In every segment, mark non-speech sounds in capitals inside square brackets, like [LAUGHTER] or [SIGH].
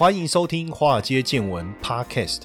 欢迎收听《华尔街见闻》Podcast。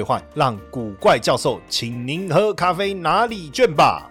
兑换让古怪教授请您喝咖啡拿礼券吧。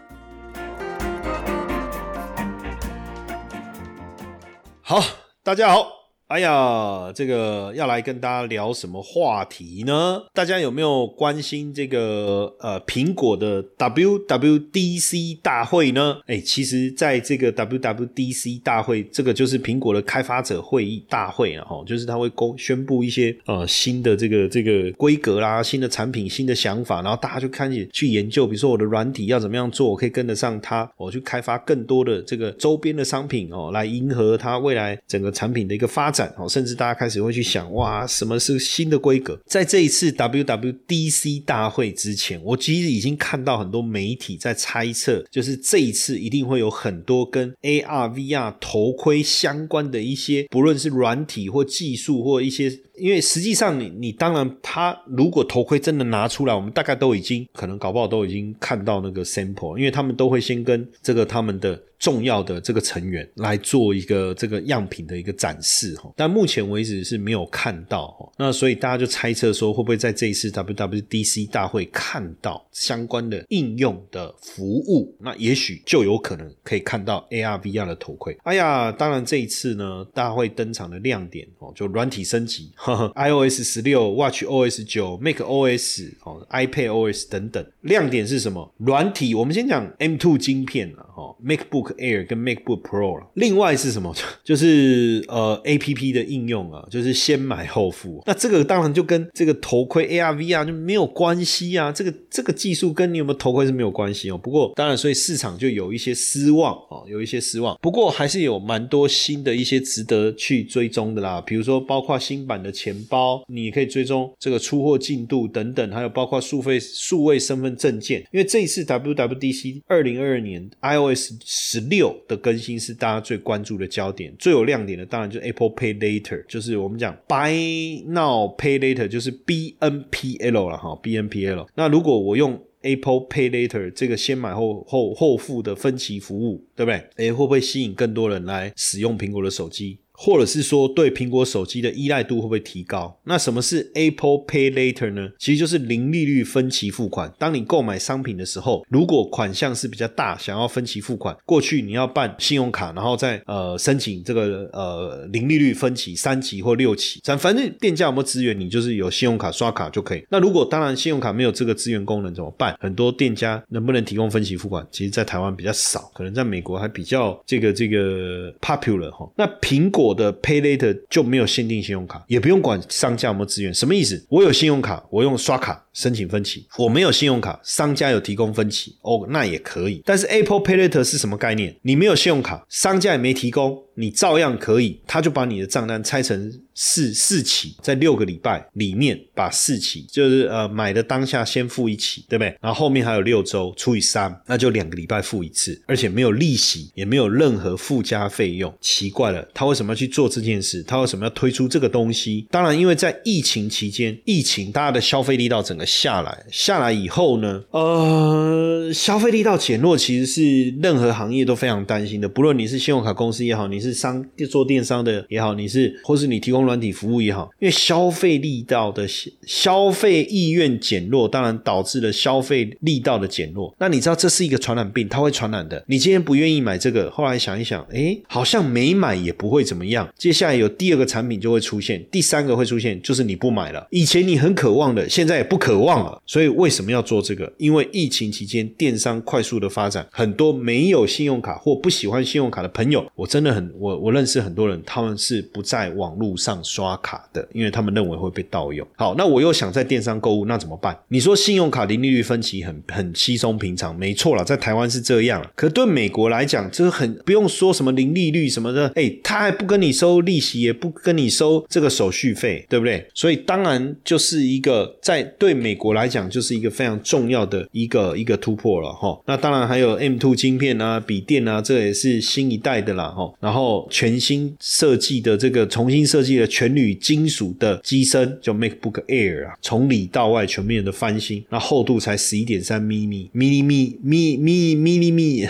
好，大家好。哎呀，这个要来跟大家聊什么话题呢？大家有没有关心这个呃苹果的 WWDC 大会呢？哎，其实在这个 WWDC 大会，这个就是苹果的开发者会议大会啊，哈，就是他会公宣布一些呃新的这个这个规格啦、新的产品、新的想法，然后大家就开始去研究，比如说我的软体要怎么样做，我可以跟得上它，我去开发更多的这个周边的商品哦，来迎合它未来整个产品的一个发展。哦，甚至大家开始会去想，哇，什么是新的规格？在这一次 WWDC 大会之前，我其实已经看到很多媒体在猜测，就是这一次一定会有很多跟 AR、VR 头盔相关的一些，不论是软体或技术或一些。因为实际上，你你当然，他如果头盔真的拿出来，我们大概都已经可能搞不好都已经看到那个 sample，因为他们都会先跟这个他们的重要的这个成员来做一个这个样品的一个展示哈。但目前为止是没有看到哈。那所以大家就猜测说，会不会在这一次 WWDC 大会看到相关的应用的服务？那也许就有可能可以看到 AR、VR 的头盔。哎呀，当然这一次呢，大会登场的亮点哦，就软体升级。[LAUGHS] iOS 十六、Watch OS 九、Mac OS 哦、iPad OS 等等，亮点是什么？软体，我们先讲 M2 晶片啊，哈，MacBook Air 跟 MacBook Pro 另外是什么？[LAUGHS] 就是呃 APP 的应用啊，就是先买后付。那这个当然就跟这个头盔 AR、VR 就没有关系啊。这个这个技术跟你有没有头盔是没有关系哦。不过当然，所以市场就有一些失望哦，有一些失望。不过还是有蛮多新的一些值得去追踪的啦，比如说包括新版的。钱包，你可以追踪这个出货进度等等，还有包括数费数位身份证件。因为这一次 WWDC 二零二二年 iOS 十六的更新是大家最关注的焦点，最有亮点的当然就是 Apple Pay Later，就是我们讲 Buy Now Pay Later，就是 BNPL 了哈，BNPL。那如果我用 Apple Pay Later 这个先买后后后付的分期服务，对不对？诶，会不会吸引更多人来使用苹果的手机？或者是说对苹果手机的依赖度会不会提高？那什么是 Apple Pay Later 呢？其实就是零利率分期付款。当你购买商品的时候，如果款项是比较大，想要分期付款，过去你要办信用卡，然后再呃申请这个呃零利率分期三期或六期，咱反正店家有没有资源，你就是有信用卡刷卡就可以。那如果当然信用卡没有这个资源功能怎么办？很多店家能不能提供分期付款？其实，在台湾比较少，可能在美国还比较这个这个 popular 哈。那苹果。我的 Pay Later 就没有限定信用卡，也不用管商家有没有资源。什么意思？我有信用卡，我用刷卡申请分期；我没有信用卡，商家有提供分期，哦，那也可以。但是 Apple Pay Later 是什么概念？你没有信用卡，商家也没提供。你照样可以，他就把你的账单拆成四四期，在六个礼拜里面把四期，就是呃买的当下先付一期，对不对？然后后面还有六周除以三，那就两个礼拜付一次，而且没有利息，也没有任何附加费用。奇怪了，他为什么要去做这件事？他为什么要推出这个东西？当然，因为在疫情期间，疫情大家的消费力道整个下来，下来以后呢，呃，消费力道减弱，其实是任何行业都非常担心的。不论你是信用卡公司也好，你是商做电商的也好，你是或是你提供软体服务也好，因为消费力道的消费意愿减弱，当然导致了消费力道的减弱。那你知道这是一个传染病，它会传染的。你今天不愿意买这个，后来想一想，哎，好像没买也不会怎么样。接下来有第二个产品就会出现，第三个会出现，就是你不买了。以前你很渴望的，现在也不渴望了。所以为什么要做这个？因为疫情期间电商快速的发展，很多没有信用卡或不喜欢信用卡的朋友，我真的很。我我认识很多人，他们是不在网络上刷卡的，因为他们认为会被盗用。好，那我又想在电商购物，那怎么办？你说信用卡零利率分期很很稀松平常，没错了，在台湾是这样。可对美国来讲，这个很不用说什么零利率什么的，哎，他还不跟你收利息，也不跟你收这个手续费，对不对？所以当然就是一个在对美国来讲，就是一个非常重要的一个一个突破了哈。那当然还有 M two 晶片啊，笔电啊，这也是新一代的啦哈。然后后全新设计的这个重新设计的全铝金属的机身叫 macbook air 啊从里到外全面的翻新那厚度才十一点三 m 咪咪咪咪咪咪咪咪咪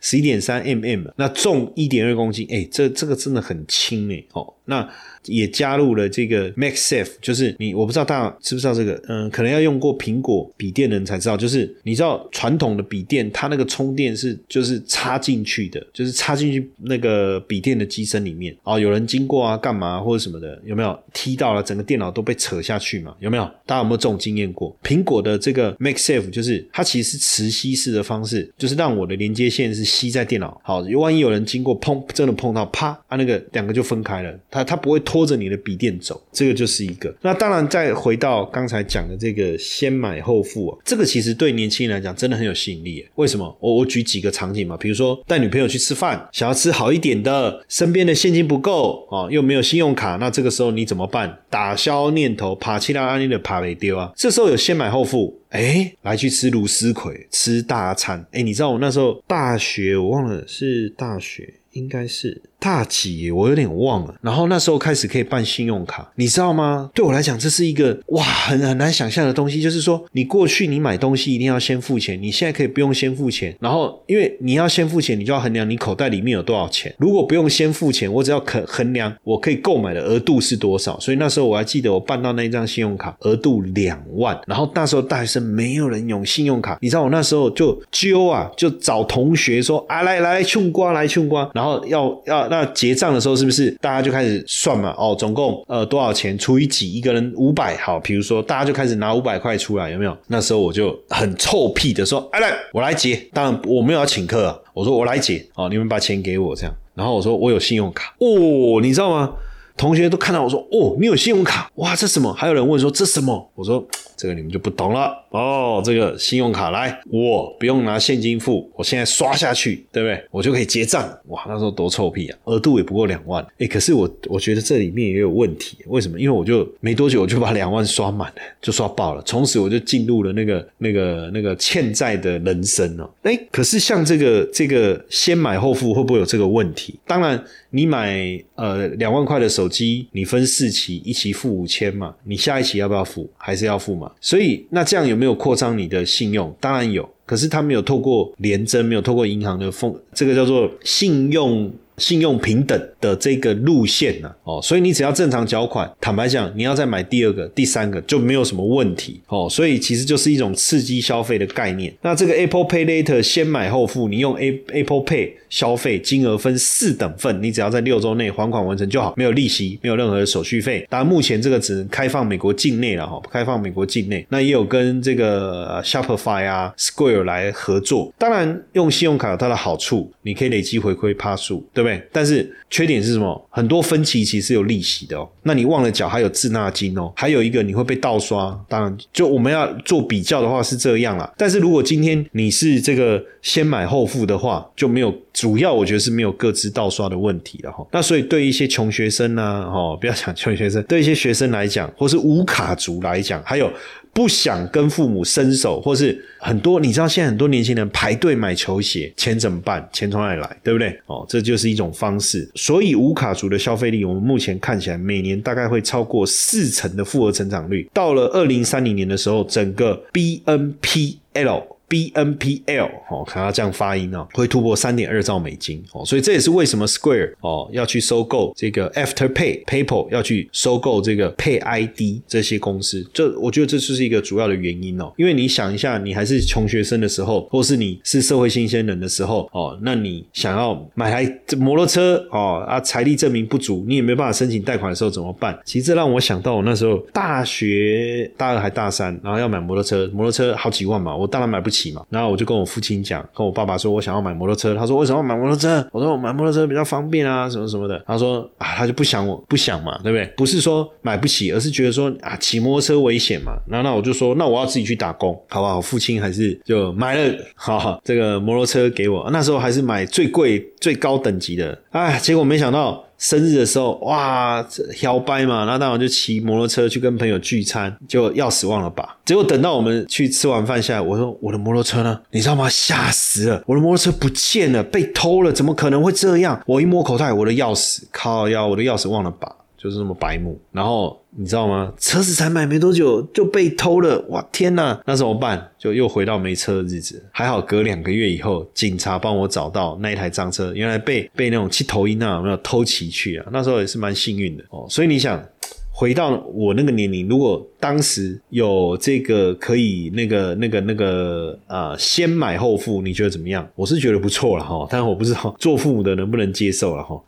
十一点三 mm 那重一点二公斤哎这这个真的很轻哎哦。那。也加入了这个 MagSafe，就是你我不知道大家知不知道这个，嗯，可能要用过苹果笔电的人才知道，就是你知道传统的笔电它那个充电是就是插进去的，就是插进去那个笔电的机身里面哦，有人经过啊，干嘛或者什么的，有没有踢到了整个电脑都被扯下去嘛？有没有？大家有没有这种经验过？苹果的这个 MagSafe 就是它其实是磁吸式的方式，就是让我的连接线是吸在电脑，好，万一有人经过碰，真的碰到，啪啊，那个两个就分开了，它它不会。拖着你的笔电走，这个就是一个。那当然，再回到刚才讲的这个先买后付啊，这个其实对年轻人来讲真的很有吸引力。为什么？我我举几个场景嘛，比如说带女朋友去吃饭，想要吃好一点的，身边的现金不够啊，又没有信用卡，那这个时候你怎么办？打消念头，爬起来安利的爬没丢啊。这时候有先买后付，哎，来去吃卢斯葵，吃大餐。哎，你知道我那时候大学，我忘了是大学，应该是。大几？我有点忘了。然后那时候开始可以办信用卡，你知道吗？对我来讲，这是一个哇，很很难想象的东西。就是说，你过去你买东西一定要先付钱，你现在可以不用先付钱。然后，因为你要先付钱，你就要衡量你口袋里面有多少钱。如果不用先付钱，我只要可衡量我可以购买的额度是多少。所以那时候我还记得，我办到那一张信用卡额度两万。然后那时候大学生没有人用信用卡，你知道我那时候就揪啊，就找同学说啊，来来穷瓜来穷瓜，然后要要。那结账的时候是不是大家就开始算嘛？哦，总共呃多少钱除以几，一个人五百。好，比如说大家就开始拿五百块出来，有没有？那时候我就很臭屁的说：“哎来，我来结。”当然我没有要请客啊，我说我来结。哦，你们把钱给我这样。然后我说我有信用卡。哦，你知道吗？同学都看到我说：“哦，你有信用卡？哇，这什么？”还有人问说：“这什么？”我说。这个你们就不懂了哦。这个信用卡来，我不用拿现金付，我现在刷下去，对不对？我就可以结账。哇，那时候多臭屁啊！额度也不过两万。哎，可是我我觉得这里面也有问题。为什么？因为我就没多久我就把两万刷满了，就刷爆了。从此我就进入了那个那个那个欠债的人生哦。哎，可是像这个这个先买后付会不会有这个问题？当然，你买呃两万块的手机，你分四期，一期付五千嘛，你下一期要不要付？还是要付嘛？所以，那这样有没有扩张你的信用？当然有，可是他没有透过联征，没有透过银行的风，这个叫做信用。信用平等的这个路线呢，哦，所以你只要正常缴款，坦白讲，你要再买第二个、第三个就没有什么问题，哦，所以其实就是一种刺激消费的概念。那这个 Apple Pay Later 先买后付，你用 A Apple Pay 消费，金额分四等份，你只要在六周内还款完成就好，没有利息，没有任何的手续费。当然，目前这个只能开放美国境内了，哈，开放美国境内。那也有跟这个 Shopify 啊、Square 有来合作。当然，用信用卡有它的好处，你可以累积回馈趴数，对不。对，但是缺点是什么？很多分期其实有利息的哦。那你忘了缴，还有滞纳金哦。还有一个你会被盗刷。当然，就我们要做比较的话是这样啦。但是如果今天你是这个先买后付的话，就没有主要，我觉得是没有各自盗刷的问题了哈。那所以对一些穷学生呢，哈，不要讲穷学生，对一些学生来讲，或是无卡族来讲，还有。不想跟父母伸手，或是很多你知道，现在很多年轻人排队买球鞋，钱怎么办？钱从哪里来？对不对？哦，这就是一种方式。所以无卡族的消费力，我们目前看起来每年大概会超过四成的复合成长率。到了二零三零年的时候，整个 BNPL。B N P L 哦，看他这样发音哦，会突破三点二兆美金哦，所以这也是为什么 Square 哦要去收购这个 After Pay PayPal 要去收购这个 Pay ID 这些公司，这我觉得这就是一个主要的原因哦。因为你想一下，你还是穷学生的时候，或是你是社会新鲜人的时候哦，那你想要买台摩托车哦啊，财力证明不足，你也没办法申请贷款的时候怎么办？其实这让我想到我那时候大学大二还大三，然后要买摩托车，摩托车好几万嘛，我当然买不起。起嘛。然后我就跟我父亲讲，跟我爸爸说我想要买摩托车，他说为什么要买摩托车？我说我买摩托车比较方便啊，什么什么的。他说啊，他就不想我不想嘛，对不对？不是说买不起，而是觉得说啊，骑摩托车危险嘛。然后那我就说，那我要自己去打工，好不好？父亲还是就买了好这个摩托车给我。那时候还是买最贵、最高等级的，哎，结果没想到。生日的时候，哇，摇摆嘛，然后当晚就骑摩托车去跟朋友聚餐，就钥匙忘了拔。结果等到我们去吃完饭下来，我说我的摩托车呢？你知道吗？吓死了，我的摩托车不见了，被偷了，怎么可能会这样？我一摸口袋，我的钥匙，靠腰，我的钥匙忘了拔。就是那么白目，然后你知道吗？车子才买没多久就被偷了，哇天哪！那怎么办？就又回到没车的日子。还好隔两个月以后，警察帮我找到那一台赃车，原来被被那种七头鹰啊，没有偷骑去啊。那时候也是蛮幸运的哦。所以你想回到我那个年龄，如果当时有这个可以那个那个那个啊，先买后付，你觉得怎么样？我是觉得不错了哈，但我不知道做父母的能不能接受了哈。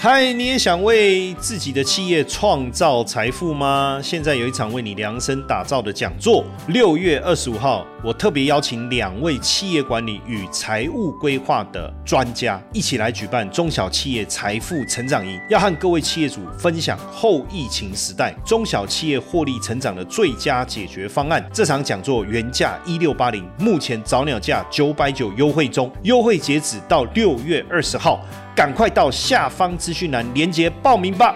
嗨，你也想为自己的企业创造财富吗？现在有一场为你量身打造的讲座，六月二十五号，我特别邀请两位企业管理与财务规划的专家，一起来举办中小企业财富成长营，要和各位企业主分享后疫情时代中小企业获利成长的最佳解决方案。这场讲座原价一六八零，目前早鸟价九百九优惠中，优惠截止到六月二十号。赶快到下方资讯栏连接报名吧。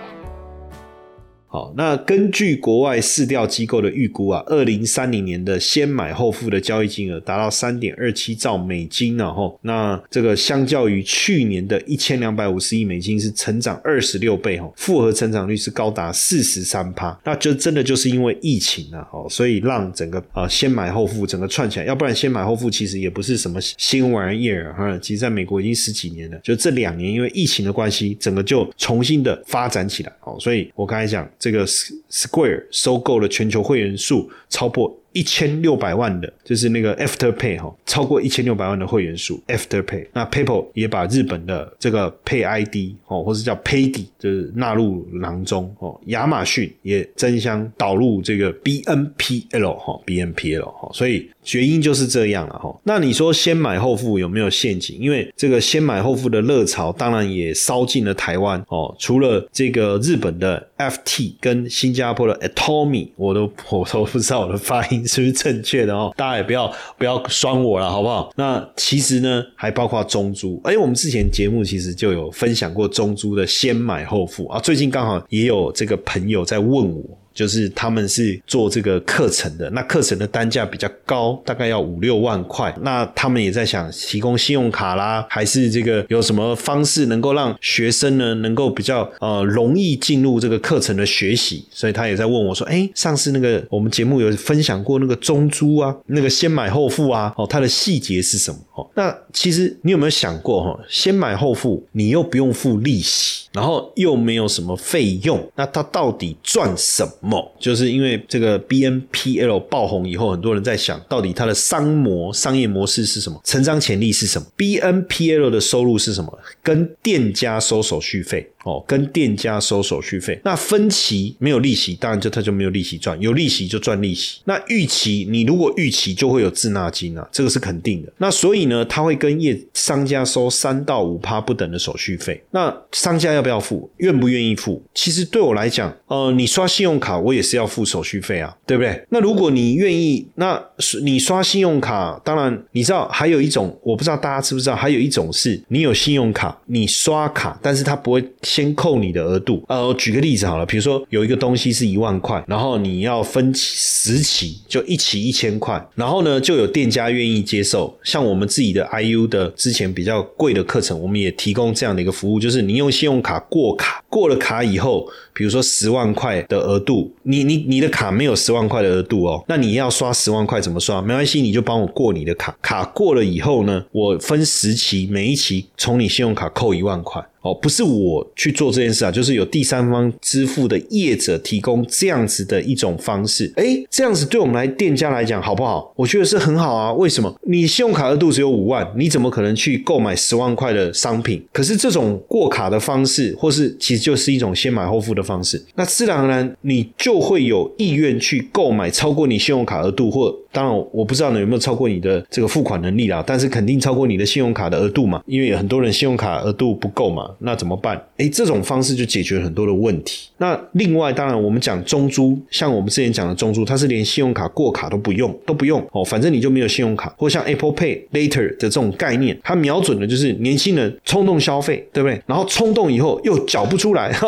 好，那根据国外市调机构的预估啊，二零三零年的先买后付的交易金额达到三点二七兆美金呢，吼，那这个相较于去年的一千两百五十亿美金是成长二十六倍，吼，复合成长率是高达四十三趴，那就真的就是因为疫情啊，吼，所以让整个啊先买后付整个串起来，要不然先买后付其实也不是什么新玩意儿哈，其实在美国已经十几年了，就这两年因为疫情的关系，整个就重新的发展起来，哦，所以我刚才讲。这个 Square 收购了全球会员数超过。一千六百万的，就是那个 Afterpay 哈，超过一千六百万的会员数。Afterpay，那 PayPal 也把日本的这个 Pay ID 哦，或是叫 Paydi，就是纳入囊中哦。亚马逊也争相导入这个 BNPL 哈，BNPL 哈，所以原因就是这样了哈。那你说先买后付有没有陷阱？因为这个先买后付的热潮，当然也烧进了台湾哦。除了这个日本的 FT 跟新加坡的 Atomy，我都 [LAUGHS] 我都不知道我的发音。[LAUGHS] 是不是正确的哦？大家也不要不要酸我了，好不好？那其实呢，还包括中珠。哎，我们之前节目其实就有分享过中珠的先买后付啊。最近刚好也有这个朋友在问我。就是他们是做这个课程的，那课程的单价比较高，大概要五六万块。那他们也在想提供信用卡啦，还是这个有什么方式能够让学生呢能够比较呃容易进入这个课程的学习？所以他也在问我说：“哎，上次那个我们节目有分享过那个中租啊，那个先买后付啊，哦，它的细节是什么？哦，那其实你有没有想过哈，先买后付，你又不用付利息，然后又没有什么费用，那它到底赚什？么？就是因为这个 B N P L 爆红以后，很多人在想到底它的商模商业模式是什么，成长潜力是什么？B N P L 的收入是什么？跟店家收手续费。哦，跟店家收手续费，那分期没有利息，当然就他就没有利息赚，有利息就赚利息。那预期，你如果预期就会有滞纳金啊，这个是肯定的。那所以呢，他会跟业商家收三到五趴不等的手续费。那商家要不要付？愿不愿意付？其实对我来讲，呃，你刷信用卡，我也是要付手续费啊，对不对？那如果你愿意，那你刷信用卡，当然你知道还有一种，我不知道大家知不知道，还有一种是你有信用卡，你刷卡，但是他不会。先扣你的额度，呃，举个例子好了，比如说有一个东西是一万块，然后你要分期十期，就一起一千块，然后呢，就有店家愿意接受。像我们自己的 IU 的之前比较贵的课程，我们也提供这样的一个服务，就是你用信用卡过卡，过了卡以后，比如说十万块的额度，你你你的卡没有十万块的额度哦，那你要刷十万块怎么刷？没关系，你就帮我过你的卡，卡过了以后呢，我分十期，每一期从你信用卡扣一万块。哦，不是我去做这件事啊，就是有第三方支付的业者提供这样子的一种方式。哎，这样子对我们来店家来讲好不好？我觉得是很好啊。为什么？你信用卡额度只有五万，你怎么可能去购买十万块的商品？可是这种过卡的方式，或是其实就是一种先买后付的方式，那自然而然你就会有意愿去购买超过你信用卡额度或当然我不知道呢有没有超过你的这个付款能力啦，但是肯定超过你的信用卡的额度嘛，因为有很多人信用卡额度不够嘛，那怎么办？哎，这种方式就解决了很多的问题。那另外，当然我们讲中租，像我们之前讲的中租，它是连信用卡过卡都不用，都不用哦，反正你就没有信用卡，或像 Apple Pay Later 的这种概念，它瞄准的就是年轻人冲动消费，对不对？然后冲动以后又缴不出来。[LAUGHS]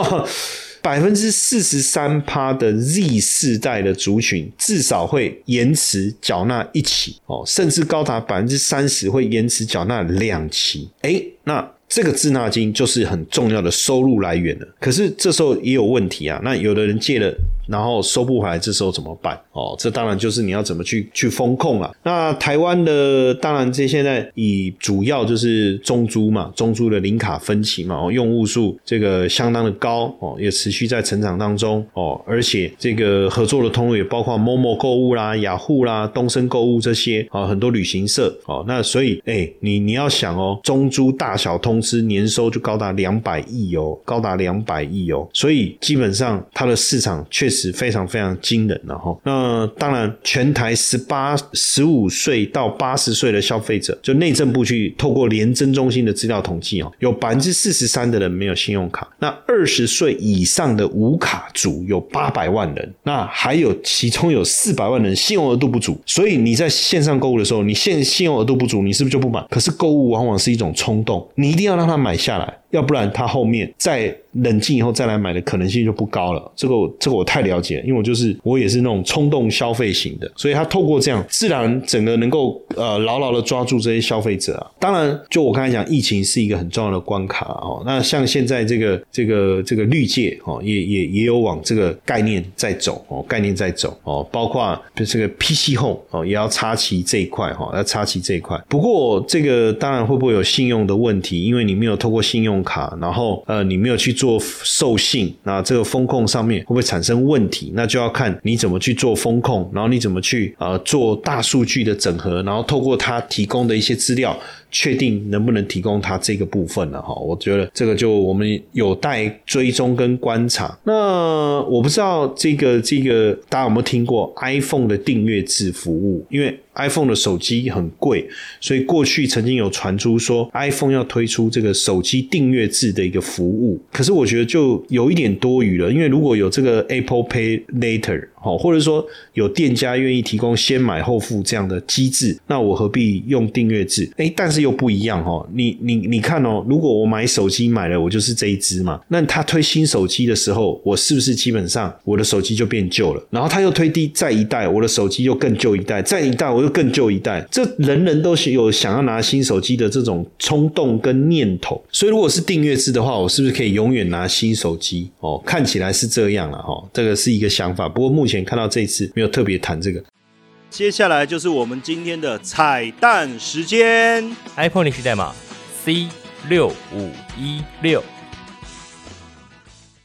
百分之四十三趴的 Z 世代的族群至少会延迟缴纳一期哦，甚至高达百分之三十会延迟缴纳两期。哎，那。这个滞纳金就是很重要的收入来源了，可是这时候也有问题啊。那有的人借了，然后收不回来，这时候怎么办？哦，这当然就是你要怎么去去风控啊。那台湾的当然这现在以主要就是中租嘛，中租的零卡分期嘛，哦，用户数这个相当的高哦，也持续在成长当中哦，而且这个合作的通路也包括某某购物啦、雅虎啦、东升购物这些啊，很多旅行社哦。那所以哎，你你要想哦，中租大小通。公司年收就高达两百亿哦，高达两百亿哦，所以基本上它的市场确实非常非常惊人了哈。那当然，全台十八、十五岁到八十岁的消费者，就内政部去透过廉政中心的资料统计哦，有百分之四十三的人没有信用卡。那二十岁以上的无卡族有八百万人，那还有其中有四百万人信用额度不足。所以你在线上购物的时候，你现信用额度不足，你是不是就不买？可是购物往往是一种冲动，你一定。要让他买下来，要不然他后面再。冷静以后再来买的可能性就不高了。这个这个我太了解，因为我就是我也是那种冲动消费型的，所以他透过这样，自然整个能够呃牢牢的抓住这些消费者啊。当然，就我刚才讲，疫情是一个很重要的关卡哦。那像现在这个这个这个绿界哦，也也也有往这个概念在走哦，概念在走哦，包括这个 PC Home 哦，也要插旗这一块哈，要插旗这一块。不过这个当然会不会有信用的问题？因为你没有透过信用卡，然后呃你没有去做。授信，那这个风控上面会不会产生问题？那就要看你怎么去做风控，然后你怎么去呃做大数据的整合，然后透过他提供的一些资料。确定能不能提供它这个部分了哈？我觉得这个就我们有待追踪跟观察。那我不知道这个这个大家有没有听过 iPhone 的订阅制服务？因为 iPhone 的手机很贵，所以过去曾经有传出说 iPhone 要推出这个手机订阅制的一个服务。可是我觉得就有一点多余了，因为如果有这个 Apple Pay Later。好，或者说有店家愿意提供先买后付这样的机制，那我何必用订阅制？哎，但是又不一样哦。你你你看哦，如果我买手机买了，我就是这一支嘛。那他推新手机的时候，我是不是基本上我的手机就变旧了？然后他又推低再一代，我的手机又更旧一代，再一代我又更旧一代。这人人都是有想要拿新手机的这种冲动跟念头。所以如果是订阅制的话，我是不是可以永远拿新手机？哦，看起来是这样了哈。这个是一个想法，不过目前。看到这一次没有特别谈这个，接下来就是我们今天的彩蛋时间，iPhone 历史代码 C 六五一六。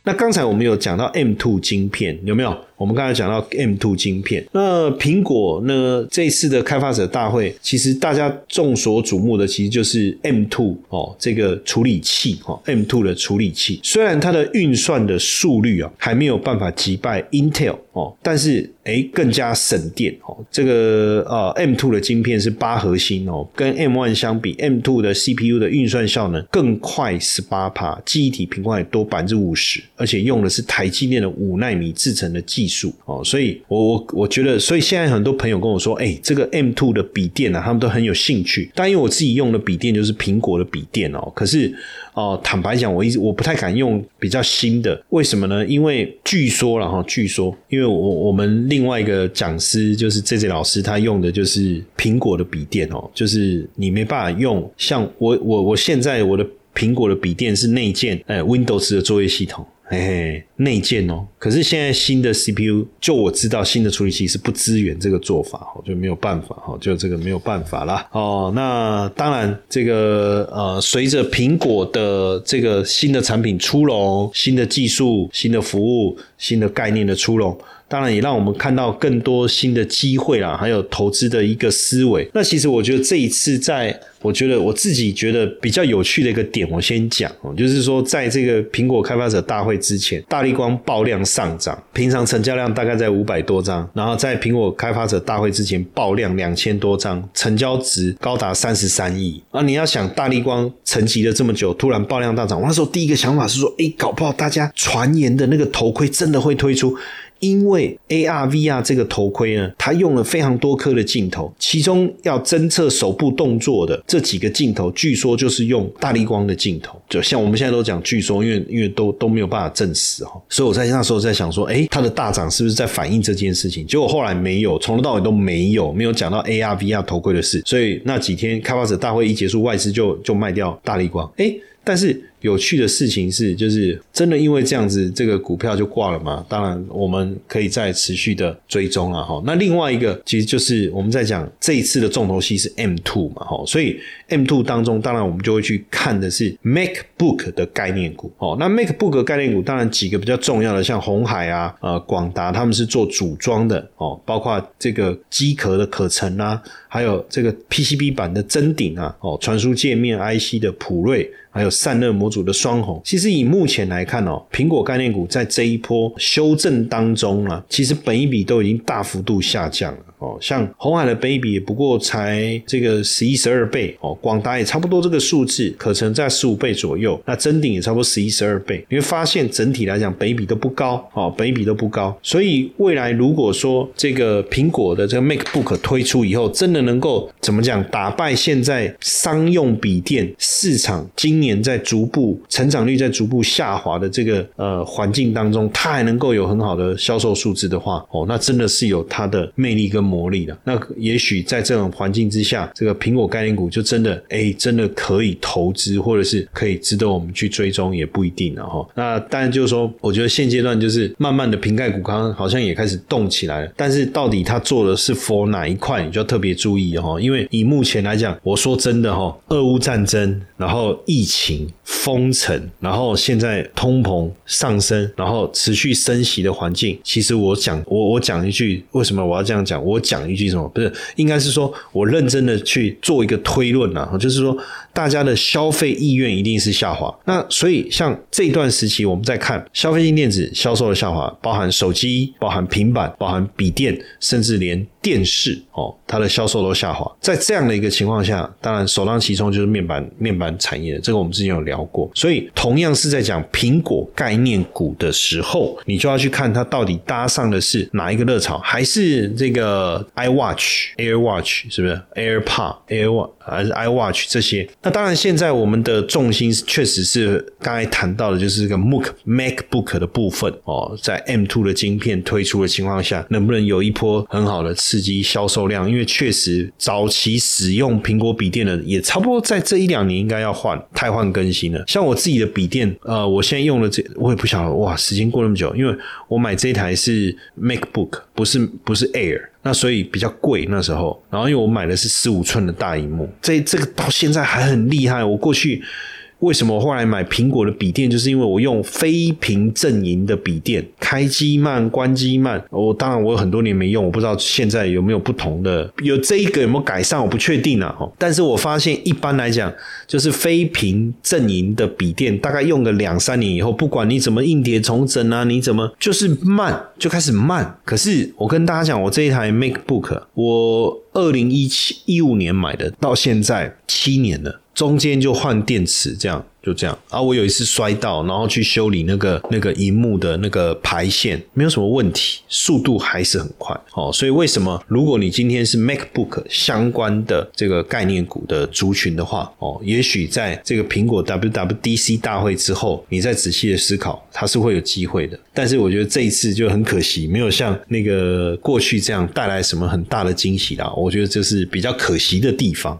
那刚才我们有讲到 M two 晶片，有没有？我们刚才讲到 M two 晶片，那苹果呢？这次的开发者大会，其实大家众所瞩目的，其实就是 M two 哦，这个处理器哦，M two 的处理器，虽然它的运算的速率啊，还没有办法击败 Intel 哦，但是哎，更加省电哦。这个呃 M two 的晶片是八核心哦，跟 M one 相比，M two 的 CPU 的运算效能更快十八帕，记忆体频宽也多百分之五十，而且用的是台积电的五纳米制成的技。数哦，所以我我我觉得，所以现在很多朋友跟我说，哎，这个 M two 的笔电呢，他们都很有兴趣。但因为我自己用的笔电就是苹果的笔电哦，可是哦，坦白讲，我一直我不太敢用比较新的，为什么呢？因为据说了哈，据说，因为我我们另外一个讲师就是 J J 老师，他用的就是苹果的笔电哦，就是你没办法用，像我我我现在我的苹果的笔电是内建哎 Windows 的作业系统。嘿嘿，内建哦。可是现在新的 CPU，就我知道新的处理器是不支援这个做法，哦，就没有办法，哈，就这个没有办法啦。哦，那当然，这个呃，随着苹果的这个新的产品出笼，新的技术、新的服务、新的概念的出笼。当然也让我们看到更多新的机会啦，还有投资的一个思维。那其实我觉得这一次在。我觉得我自己觉得比较有趣的一个点，我先讲哦，就是说在这个苹果开发者大会之前，大力光爆量上涨，平常成交量大概在五百多张，然后在苹果开发者大会之前爆量两千多张，成交值高达三十三亿。啊，你要想大力光沉寂了这么久，突然爆量大涨，我那时候第一个想法是说，哎，搞不好大家传言的那个头盔真的会推出。因为 AR VR 这个头盔呢，它用了非常多颗的镜头，其中要侦测手部动作的这几个镜头，据说就是用大力光的镜头。就像我们现在都讲据说，因为因为都都没有办法证实哈，所以我在那时候在想说，哎，它的大涨是不是在反映这件事情？结果后来没有，从头到尾都没有，没有讲到 AR VR 头盔的事。所以那几天开发者大会一结束，外资就就卖掉大力光，哎。但是有趣的事情是，就是真的因为这样子，这个股票就挂了嘛？当然，我们可以再持续的追踪啊，哈。那另外一个，其实就是我们在讲这一次的重头戏是 M two 嘛，哈。所以 M two 当中，当然我们就会去看的是 MacBook 的概念股，哦。那 MacBook 概念股，当然几个比较重要的，像红海啊、呃广达，他们是做组装的，哦，包括这个机壳的可成啊，还有这个 PCB 板的真顶啊，哦，传输界面 IC 的普瑞。还有散热模组的双红，其实以目前来看哦，苹果概念股在这一波修正当中啊，其实本一比都已经大幅度下降了。哦，像红海的 baby 也不过才这个十一十二倍哦，广达也差不多这个数字，可成在十五倍左右，那真顶也差不多十一十二倍。你会发现整体来讲，本比都不高哦，本比都不高。所以未来如果说这个苹果的这个 MacBook 推出以后，真的能够怎么讲，打败现在商用笔电市场今年在逐步成长率在逐步下滑的这个呃环境当中，它还能够有很好的销售数字的话，哦，那真的是有它的魅力跟。魔力的那也许在这种环境之下，这个苹果概念股就真的哎，真的可以投资，或者是可以值得我们去追踪，也不一定了哈。那当然就是说，我觉得现阶段就是慢慢的瓶盖股刚刚好像也开始动起来了，但是到底它做的是 for 哪一块，你就要特别注意哈。因为以目前来讲，我说真的哈，俄乌战争，然后疫情封城，然后现在通膨上升，然后持续升息的环境，其实我讲我我讲一句，为什么我要这样讲？我讲一句什么？不是，应该是说我认真的去做一个推论啊，就是说。大家的消费意愿一定是下滑，那所以像这段时期，我们在看消费性电子销售的下滑，包含手机、包含平板、包含笔电，甚至连电视哦，它的销售都下滑。在这样的一个情况下，当然首当其冲就是面板面板产业，这个我们之前有聊过。所以同样是在讲苹果概念股的时候，你就要去看它到底搭上的是哪一个热潮，还是这个 iWatch、AirWatch 是不是 AirPod、AirWatch 还是 iWatch 这些？当然，现在我们的重心确实是刚才谈到的，就是这个 Mac MacBook 的部分哦，在 M two 的晶片推出的情况下，能不能有一波很好的刺激销售量？因为确实早期使用苹果笔电的也差不多在这一两年应该要换太换更新了。像我自己的笔电，呃，我现在用的这我也不晓得哇，时间过那么久，因为我买这台是 MacBook，不是不是 Air。那所以比较贵那时候，然后因为我买的是十五寸的大荧幕，这这个到现在还很厉害。我过去。为什么我后来买苹果的笔电？就是因为我用非屏阵营的笔电，开机慢，关机慢。我当然我有很多年没用，我不知道现在有没有不同的，有这一个有没有改善，我不确定啊。但是我发现一般来讲，就是非屏阵营的笔电，大概用个两三年以后，不管你怎么硬碟重整啊，你怎么就是慢，就开始慢。可是我跟大家讲，我这一台 MacBook，我二零一七一五年买的，到现在七年了。中间就换电池，这样就这样啊！我有一次摔到，然后去修理那个那个荧幕的那个排线，没有什么问题，速度还是很快哦。所以为什么如果你今天是 MacBook 相关的这个概念股的族群的话哦，也许在这个苹果 WWDC 大会之后，你再仔细的思考，它是会有机会的。但是我觉得这一次就很可惜，没有像那个过去这样带来什么很大的惊喜啦。我觉得这是比较可惜的地方。